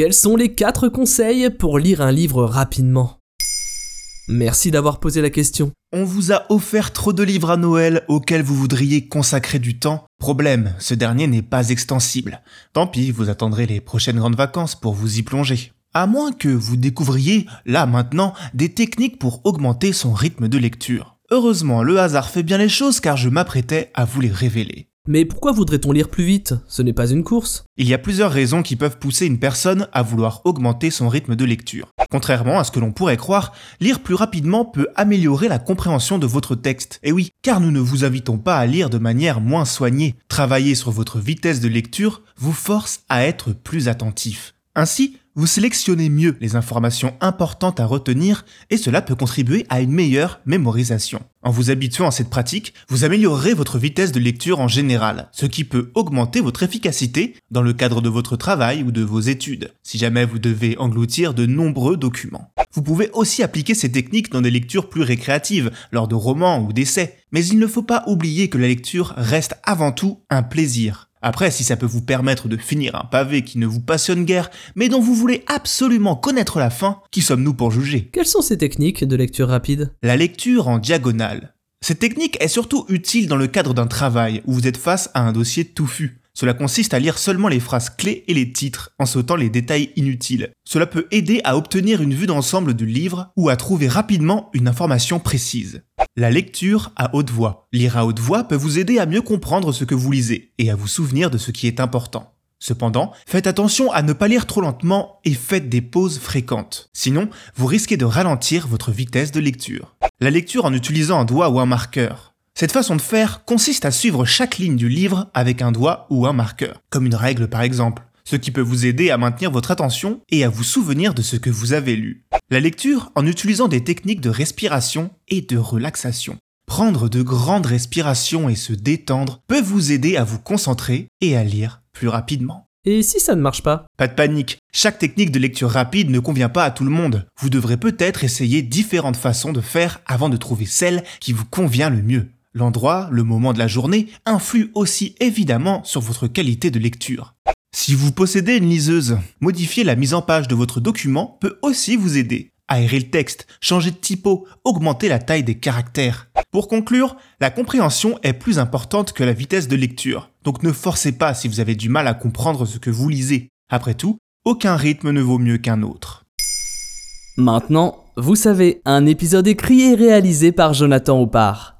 Quels sont les 4 conseils pour lire un livre rapidement Merci d'avoir posé la question. On vous a offert trop de livres à Noël auxquels vous voudriez consacrer du temps. Problème, ce dernier n'est pas extensible. Tant pis, vous attendrez les prochaines grandes vacances pour vous y plonger. À moins que vous découvriez, là maintenant, des techniques pour augmenter son rythme de lecture. Heureusement, le hasard fait bien les choses car je m'apprêtais à vous les révéler. Mais pourquoi voudrait-on lire plus vite? Ce n'est pas une course. Il y a plusieurs raisons qui peuvent pousser une personne à vouloir augmenter son rythme de lecture. Contrairement à ce que l'on pourrait croire, lire plus rapidement peut améliorer la compréhension de votre texte. Et oui, car nous ne vous invitons pas à lire de manière moins soignée. Travailler sur votre vitesse de lecture vous force à être plus attentif. Ainsi, vous sélectionnez mieux les informations importantes à retenir et cela peut contribuer à une meilleure mémorisation. En vous habituant à cette pratique, vous améliorerez votre vitesse de lecture en général, ce qui peut augmenter votre efficacité dans le cadre de votre travail ou de vos études, si jamais vous devez engloutir de nombreux documents. Vous pouvez aussi appliquer ces techniques dans des lectures plus récréatives, lors de romans ou d'essais, mais il ne faut pas oublier que la lecture reste avant tout un plaisir. Après, si ça peut vous permettre de finir un pavé qui ne vous passionne guère, mais dont vous voulez absolument connaître la fin, qui sommes-nous pour juger? Quelles sont ces techniques de lecture rapide? La lecture en diagonale. Cette technique est surtout utile dans le cadre d'un travail où vous êtes face à un dossier touffu. Cela consiste à lire seulement les phrases clés et les titres, en sautant les détails inutiles. Cela peut aider à obtenir une vue d'ensemble du livre ou à trouver rapidement une information précise. La lecture à haute voix. Lire à haute voix peut vous aider à mieux comprendre ce que vous lisez et à vous souvenir de ce qui est important. Cependant, faites attention à ne pas lire trop lentement et faites des pauses fréquentes. Sinon, vous risquez de ralentir votre vitesse de lecture. La lecture en utilisant un doigt ou un marqueur. Cette façon de faire consiste à suivre chaque ligne du livre avec un doigt ou un marqueur, comme une règle par exemple, ce qui peut vous aider à maintenir votre attention et à vous souvenir de ce que vous avez lu. La lecture en utilisant des techniques de respiration et de relaxation. Prendre de grandes respirations et se détendre peut vous aider à vous concentrer et à lire plus rapidement. Et si ça ne marche pas? Pas de panique, chaque technique de lecture rapide ne convient pas à tout le monde. Vous devrez peut-être essayer différentes façons de faire avant de trouver celle qui vous convient le mieux. L'endroit, le moment de la journée influe aussi évidemment sur votre qualité de lecture. Si vous possédez une liseuse, modifier la mise en page de votre document peut aussi vous aider. Aérer le texte, changer de typo, augmenter la taille des caractères. Pour conclure, la compréhension est plus importante que la vitesse de lecture. Donc ne forcez pas si vous avez du mal à comprendre ce que vous lisez. Après tout, aucun rythme ne vaut mieux qu'un autre. Maintenant, vous savez, un épisode écrit et réalisé par Jonathan Oppard.